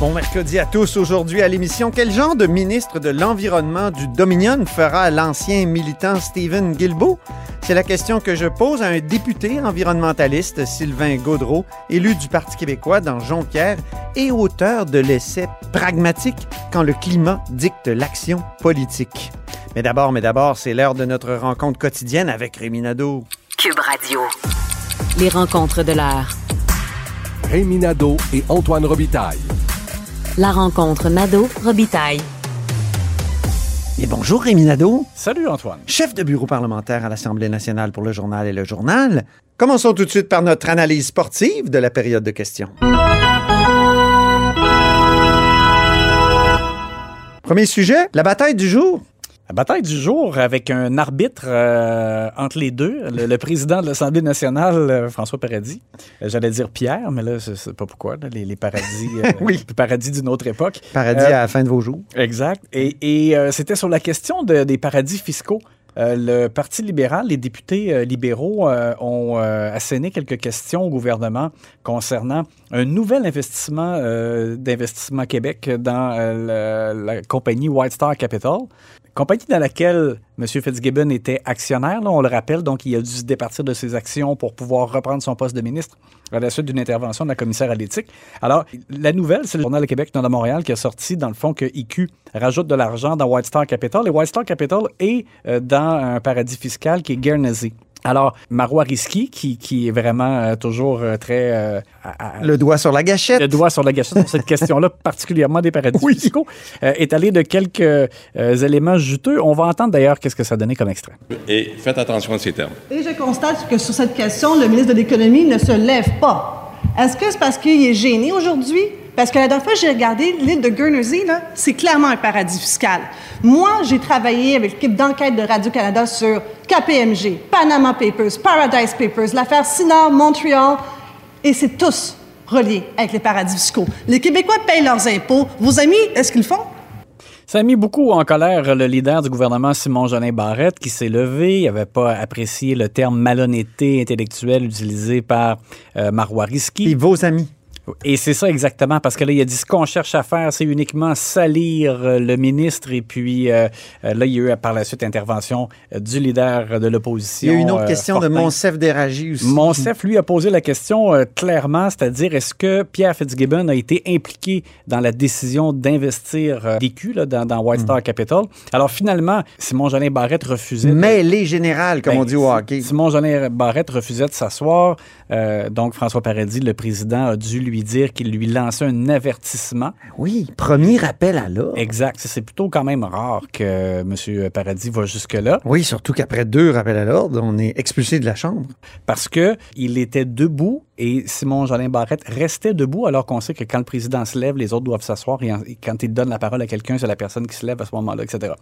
Bon mercredi à tous. Aujourd'hui à l'émission, quel genre de ministre de l'Environnement du Dominion fera l'ancien militant Stephen Guilbeault? C'est la question que je pose à un député environnementaliste, Sylvain Gaudreau, élu du Parti québécois dans Jonquière et auteur de l'essai Pragmatique quand le climat dicte l'action politique. Mais d'abord, mais d'abord, c'est l'heure de notre rencontre quotidienne avec Rémi Nadeau. Cube Radio. Les rencontres de l'heure. Rémi Nadeau et Antoine Robitaille. La rencontre Nadeau-Robitaille. Et bonjour Rémi Nadeau, Salut Antoine. chef de bureau parlementaire à l'Assemblée nationale pour le journal et le journal. Commençons tout de suite par notre analyse sportive de la période de questions. Premier sujet, la bataille du jour. La bataille du jour avec un arbitre euh, entre les deux, le, le président de l'Assemblée nationale, euh, François Paradis. Euh, J'allais dire Pierre, mais là, je sais pas pourquoi, là, les, les paradis, Oui. paradis d'une autre époque. Paradis à la fin de vos jours. Exact. Et, et, c'était sur la question de- des paradis fiscaux. Euh, le Parti libéral, les députés euh, libéraux euh, ont asséné quelques questions au gouvernement concernant un nouvel investissement d'Investissement Québec dans le- la compagnie White Star Capital. Compagnie dans laquelle M. Fitzgibbon était actionnaire, on le rappelle, donc il a dû se départir de ses actions pour pouvoir reprendre son poste de ministre à la suite d'une intervention de la commissaire à l'éthique. Alors, la nouvelle, c'est le Journal de Québec, Nord de Montréal, qui a sorti, dans le fond, que IQ rajoute de l'argent dans White Star Capital. Et White Star Capital est euh, dans un paradis fiscal qui est Guernsey. Alors, Marois Risky, qui, qui est vraiment euh, toujours euh, très... euh, à- à- Le doigt sur la gâchette. le doigt sur la gâchette sur cette question-là, particulièrement des paradis Oui. fiscaux, euh, est allé de quelques euh, éléments juteux. On va entendre d'ailleurs qu'est-ce que ça donnait comme extrait. Et faites attention à ces termes. Et je constate que sur cette question, le ministre de l'Économie ne se lève pas. Est-ce que c'est parce qu'il est gêné aujourd'hui? Parce que la dernière fois, j'ai regardé l'île de Guernsey, là, c'est clairement un paradis fiscal. Moi, j'ai travaillé avec l'équipe d'enquête de Radio-Canada sur KPMG, Panama Papers, Paradise Papers, l'affaire Sinard, Montréal, et c'est tous reliés avec les paradis fiscaux. Les Québécois payent leurs impôts. Vos amis, est-ce qu'ils le font? Ça a mis beaucoup en colère le leader du gouvernement, Simon Jolin Barrette, qui s'est levé. Il n'avait pas apprécié le terme malhonnêteté intellectuelle utilisé par euh, Marois Risky. Et vos amis? Et c'est ça exactement, parce que là, il a dit ce qu'on cherche à faire, c'est uniquement salir euh, le ministre. Et puis euh, euh, là, il y a eu par la suite intervention du leader de l'opposition. Il y a eu une autre euh, question de. Monsef Déragi aussi. Monsef, lui, a posé la question euh, clairement, c'est-à-dire est-ce que Pierre Fitzgibbon a été impliqué dans la décision d'investir DQ là, dans, dans White Star Capital? Alors finalement, Simon Jolin Barrette refusait. de- Mêlée générale, comme Ben, on dit au hockey. Simon Jolin Barrette refusait de s'asseoir. Donc François Paradis, le président, a dû lui dire qu'il lui lançait un avertissement. Oui, premier rappel à l'ordre. Exact. C'est plutôt quand même rare que M. Paradis va jusque-là. Oui, surtout qu'après deux rappels à l'ordre, on est expulsé de la Chambre. parce que il était debout et Simon Jolin Barrette restait debout alors qu'on sait que quand le président se lève, les autres doivent s'asseoir et, quand il donne la parole à quelqu'un, c'est la personne qui se lève à ce moment-là, etc.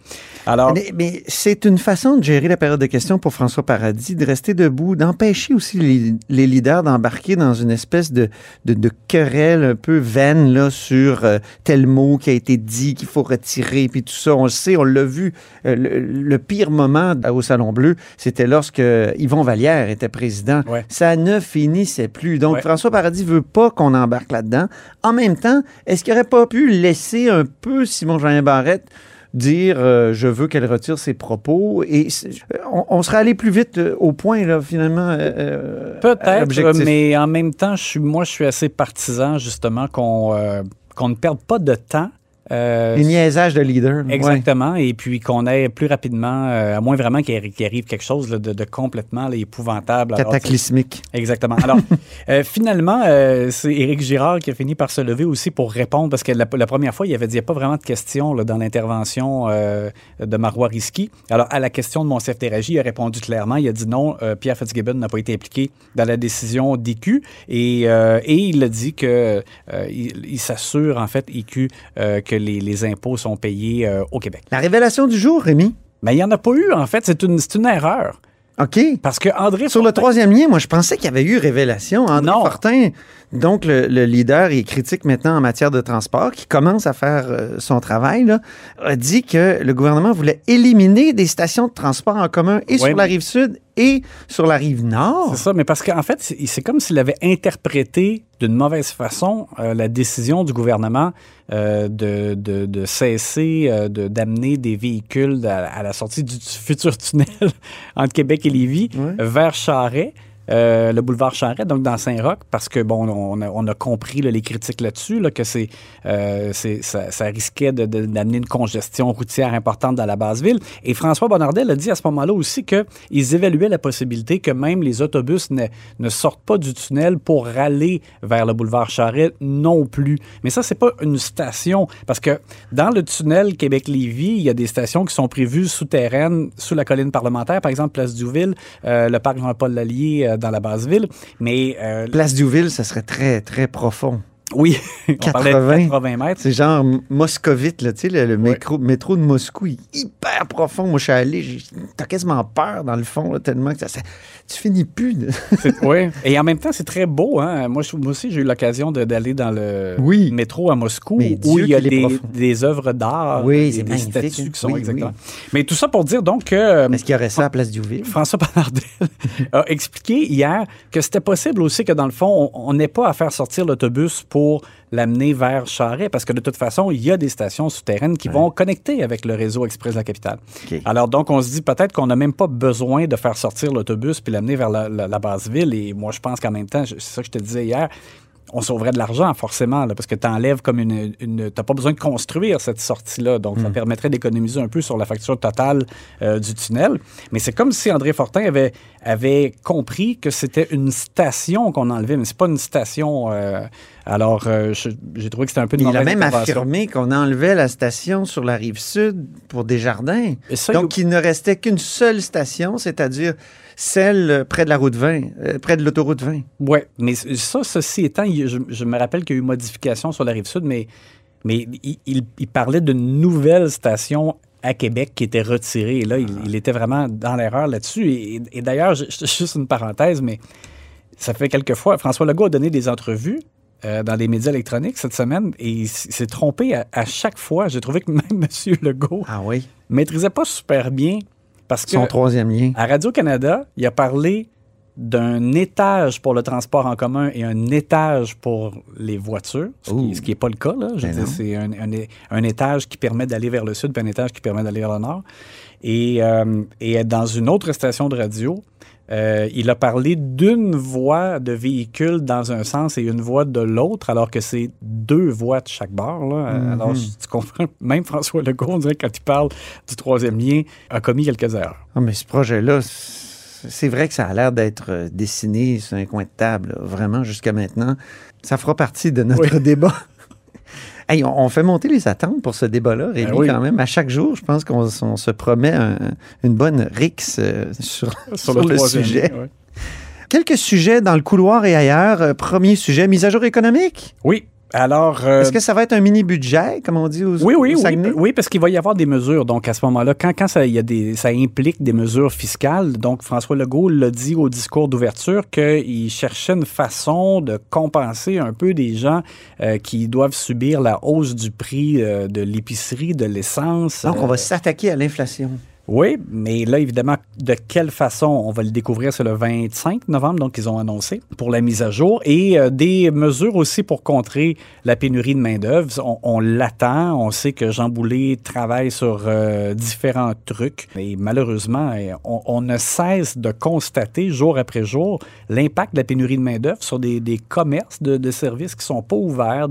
Alors, Mais, mais c'est une façon de gérer la période de questions pour François Paradis, de rester debout, d'empêcher aussi les, les leaders d'embarquer dans une espèce de, de, de querelle un peu vaine là, sur euh, tel mot qui a été dit, qu'il faut retirer, puis tout ça. On le sait, on l'a vu. Euh, le, le pire moment au Salon Bleu, c'était lorsque Yvon Vallière était président. Ouais. Ça ne finissait plus. Donc, Ouais. François Paradis veut pas qu'on embarque là-dedans. En même temps, est-ce qu'il aurait pas pu laiszer un peu Simon-Jean Barrette dire euh, je veux qu'elle retire ses propos et c'est- on, on serait allé plus vite euh, au point là finalement euh, euh, peut-être, mais en même temps, je suis, moi, je suis assez partisan justement qu'on euh, qu'on ne perde pas de temps. Euh, les niaisages de leader ouais. Exactement. Et puis qu'on ait plus rapidement, euh, à moins vraiment qu'il arri- qu'il arrive quelque chose là, de, de complètement là, épouvantable. Alors, cataclysmique Exactement. Alors, euh, finalement, euh, c'est Éric Girard qui a fini par se lever aussi pour répondre, parce que la, la première fois, il avait dit il n'y a pas vraiment de questions là, dans l'intervention de Marois Risky. Alors, à la question de Monsef Teragi, il a répondu clairement. Il a dit non, Pierre Fitzgibbon n'a pas été impliqué dans la décision d'IQ. Et, et il a dit que il, il s'assure, en fait, IQ, euh, que les, les impôts sont payés euh, au Québec. la révélation du jour Rémi? Mais il n'y en a pas eu, en fait. C'est une, une erreur. OK Parce que André sur le troisième lien moi je pensais qu'il y avait eu révélation André Non. Fortin Donc, le, le leader, il critique maintenant en matière de transport, qui commence à faire euh, son travail, là, a dit que le gouvernement voulait éliminer des stations de transport en commun et Ouais. sur la rive sud et sur la rive nord. C'est ça, mais parce qu'en fait, c'est comme s'il avait interprété d'une mauvaise façon euh, la décision du gouvernement euh, de, de- de cesser euh, de- d'amener des véhicules à, à la sortie du futur tunnel entre Québec et Lévis Ouais. vers Charret. Euh, le boulevard Charret, donc dans Saint-Roch, parce que bon, on a, compris les critiques là-dessus, là, que c'est, euh, ça, risquait d'amener une congestion routière importante dans la base ville. Et François Bonnardel a dit à ce moment-là aussi qu'ils évaluaient la possibilité que même les autobus ne, sortent pas du tunnel pour râler vers le boulevard Charret non plus. Mais ça, c'est pas une station, parce que dans le tunnel Québec-Lévis, il y a des stations qui sont prévues souterraines sous la colline parlementaire, par exemple Place Douville, euh, le parc Jean-Paul Lallier dans la base ville. Mais euh, Place Douville, ça serait très, très profond. Oui, on parlait de 80. 80 mètres. C'est genre moscovite, là, tu sais, le, le métro, métro de Moscou, il est hyper profond. Moi, je suis allé, t'as quasiment peur dans le fond, là, tellement que ça, ça- tu finis plus. Oui. Et en même temps, c'est très beau. Hein? Moi, je- moi aussi, j'ai eu l'occasion d'aller dans le Oui. métro à Moscou Mais où Dieu il y a des, œuvres d'art, Oui, des statues hein. qui sont Oui, exactement. Mais tout ça pour dire donc que euh, Est-ce qu'il y aurait ça à Place Douville? François Bonnardel a expliqué hier que c'était possible aussi que dans le fond, on on n'ait pas à faire sortir l'autobus pour l'amener vers Charret parce que de toute façon, il y a des stations souterraines qui vont connecter avec le réseau express de la capitale. Alors donc, on se dit peut-être qu'on n'a même pas besoin de faire sortir l'autobus puis l'amener vers la, la- la base ville. Et moi, je pense qu'en même temps, c'est ça que je te disais hier, on sauverait de l'argent forcément, là, parce que tu enlèves comme une... une tu pas besoin de construire cette sortie-là. Donc, ça permettrait d'économiser un peu sur la facture totale euh, du tunnel. Mais c'est comme si André Fortin avait, avait compris que c'était une station qu'on enlevait, mais c'est pas une station... euh, alors, euh, j'ai trouvé que c'était un peu une Il a même affirmé qu'on enlevait la station sur la rive sud pour des jardins. Et ça, Donc, il ne restait qu'une seule station, c'est-à-dire celle près de la route 20, euh, près de l'autoroute 20. Oui, mais ça, ceci étant, il- je, je me rappelle qu'il y a eu modification sur la rive sud, mais, mais il, il- il parlait d'une nouvelle station à Québec qui était retirée. Et là, il, il était vraiment dans l'erreur là-dessus. Et, et d'ailleurs, juste une parenthèse, mais ça fait quelques fois, François Legault a donné des entrevues euh, dans les médias électroniques cette semaine et il s'est trompé à, à chaque fois. J'ai trouvé que même M. Legault Ah oui. maîtrisait pas super bien parce que Son troisième lien. à Radio-Canada, il a parlé d'un étage pour le transport en commun et un étage pour les voitures, ce qui n'est pas le cas. Là. Je Ben c'est un, un- un étage qui permet d'aller vers le sud, puis un étage qui permet d'aller vers le nord. Et, euh, et dans une autre station de radio, euh, il a parlé d'une voie de véhicule dans un sens et une voie de l'autre, alors que c'est deux voies de chaque bord. Là. Mhm. Alors, tu comprends, même François Legault, on dirait, quand il parle du troisième lien, a commis quelques erreurs. Ah, mais ce projet-là, c'est vrai que ça a l'air d'être euh, dessiné sur un coin de table, là, vraiment, jusqu'à maintenant. Ça fera partie de notre Oui. débat. Hey, on, on fait monter les attentes pour ce débat-là, Rémi, Ben oui. quand même. À chaque jour, je pense qu'on on se promet un- une bonne rixe euh, sur, sur le, sujet. ouais. Quelques sujets dans le couloir et ailleurs. Euh, premier sujet, mise à jour économique? Oui. Alors. euh, Est-ce que ça va être un mini-budget, comme on dit aux, oui, oui, oui, oui, parce qu'il va y avoir des mesures. Donc, à ce moment-là, quand, quand ça, y a des, ça implique des mesures fiscales, donc François Legault l'a dit au discours d'ouverture qu'il cherchait une façon de compenser un peu des gens euh, qui doivent subir la hausse du prix euh, de l'épicerie, de l'essence. Donc, on euh, va s'attaquer à l'inflation. Oui, mais là, évidemment, de quelle façon on va le découvrir, c'est le 25 novembre, donc ils ont annoncé pour la mise à jour. Et euh, des mesures aussi pour contrer la pénurie de main-d'œuvre. On, l'attend. On sait que Jean Boulet travaille sur euh, différents trucs. Et malheureusement, eh, on, ne cesse de constater jour après jour l'impact de la pénurie de main-d'œuvre sur des, commerces de, services qui sont pas ouverts,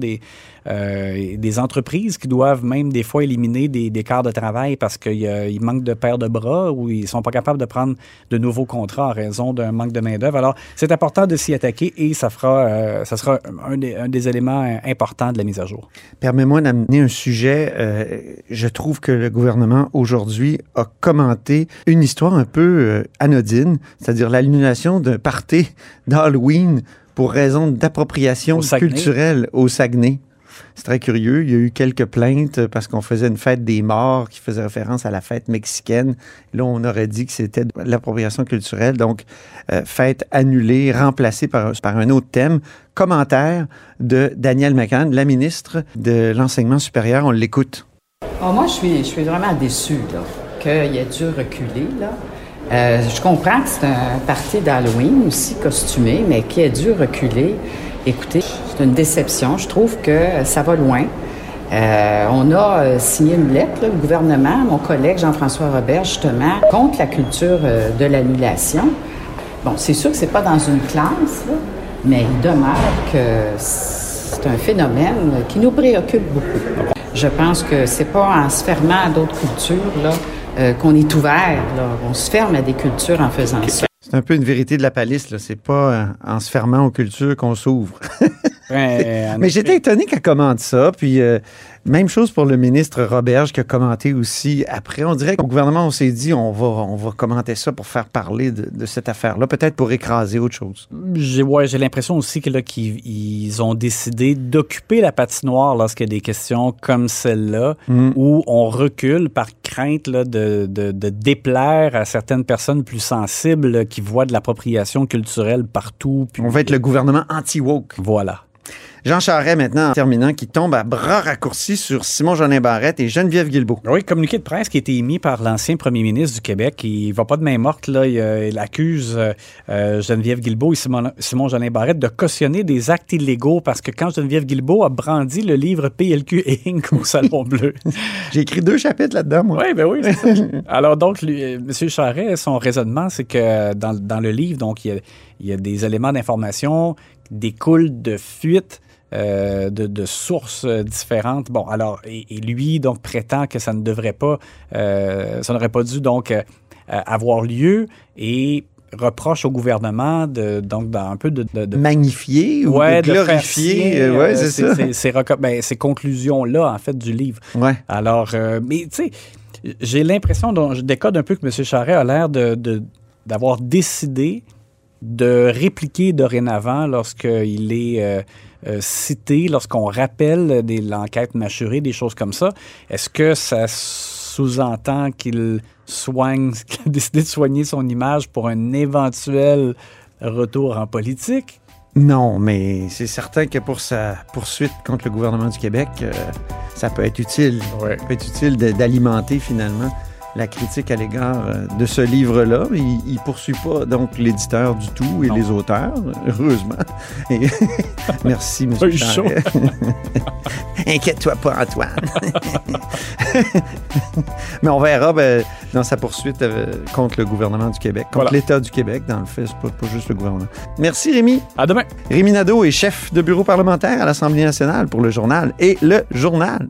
euh, des entreprises qui doivent même des fois éliminer des, des quarts de travail parce qu'il manque de paires de bras ou ils sont pas capables de prendre de nouveaux contrats en raison d'un manque de main-d'œuvre. Alors, c'est important de s'y attaquer et ça fera, euh, ça sera un des, un des éléments importants de la mise à jour. Permets-moi d'amener un sujet. euh, je trouve que le gouvernement aujourd'hui a commenté une histoire un peu anodine, c'est-à-dire l'annulation d'un party d'Halloween pour raison d'appropriation culturelle au Saguenay. C'est très curieux. Il y a eu quelques plaintes parce qu'on faisait une fête des morts qui faisait référence à la fête mexicaine. Là, on aurait dit que c'était l'appropriation culturelle. Donc, euh, fête annulée, remplacée par, un autre thème. Commentaire de Danielle McCann, la ministre de l'Enseignement supérieur. On l'écoute. Oh, moi, je suis, vraiment déçue qu'il ait dû reculer. Euh, je comprends que c'est un parti d'Halloween aussi costumé, mais qui a dû reculer. Écoutez, c'est une déception. Je trouve que ça va loin. Euh, on a euh, signé une lettre, là, le gouvernement, mon collègue Jean-François Robert, justement, contre la culture euh, de l'annulation. Bon, c'est sûr que c'est pas dans une classe, là, mais il demeure que c'est un phénomène qui nous préoccupe beaucoup. Je pense que c'est pas en se fermant à d'autres cultures là, euh, qu'on est ouvert. Là. On se ferme à des cultures en faisant ça. C'est un peu une vérité de la palisse. Là. C'est pas euh, en se fermant aux cultures qu'on s'ouvre. Ouais, Mais j'étais étonné qu'elle commente ça. Puis euh, même chose pour le ministre Roberge qui a commenté aussi après. On dirait qu'au gouvernement, on s'est dit on va, on va commenter ça pour faire parler de, de cette affaire-là, peut-être pour écraser autre chose. J'ai ouais, l'impression aussi que là qu'ils ils ont décidé d'occuper la patinoire lorsqu'il y a des questions comme celle-là Mm. où on recule par crainte là, de, de, de déplaire à certaines personnes plus sensibles là, qui voient de l'appropriation culturelle partout. puis- On va être le gouvernement anti-woke. Voilà. Jean Charest, maintenant, en terminant, qui tombe à bras raccourcis sur Simon-Jolin Barrette et Geneviève Guilbeault. Oui, communiqué de presse qui a été émis par l'ancien premier ministre du Québec. Il va pas de main morte. Là. Il, euh, il accuse euh, euh, Geneviève Guilbeault et Simon, Simon Jolin Barrette de cautionner des actes illégaux parce que quand Geneviève Guilbeault a brandi le livre PLQ Inc. au Salon Bleu. J'ai écrit deux chapitres là-dedans, moi. Oui, ben oui, ça. Alors donc, lui, euh, M. Charret, son raisonnement, c'est que dans, dans le livre, donc, il y a, il y a des éléments d'information qui découlent de fuites euh, de, de sources euh, différentes. Bon, alors, et, et lui, donc, prétend que ça ne devrait pas, euh, ça n'aurait pas dû, donc, avoir lieu et reproche au gouvernement de, donc, dans un peu de... de- de- Magnifié ou Ouais, de glorifier. ouais, c'est ces- ça. ces- ces reco- ben, ces conclusions-là, en fait, du livre. Ouais. Alors, mais tu sais, j'ai l'impression, dont- je décode un peu que M. Charret a l'air de, de- d'avoir décidé de répliquer dorénavant lorsqu'il est euh, euh, cité, lorsqu'on rappelle des, l'enquête mâchurée, des choses comme ça. Est-ce que ça sous-entend qu'il soigne, qu'il a décidé de soigner son image pour un éventuel retour en politique? Non, mais c'est certain que pour sa poursuite contre le gouvernement du Québec, euh, ça peut être utile. Ouais. Ça peut être utile de- d'alimenter finalement la critique à l'égard euh, de ce livre-là. Il, il poursuit pas donc l'éditeur du tout et Non. les auteurs, heureusement. Et merci, M. Inquiète-toi pas, Antoine. Mais on verra ben, dans sa poursuite euh, contre le gouvernement du Québec, contre Voilà. l'État du Québec, dans le fait, c'est pas, pas juste le gouvernement. Merci, Rémi. À demain! Rémi Nadeau est chef de bureau parlementaire à l'Assemblée nationale pour le journal et le journal.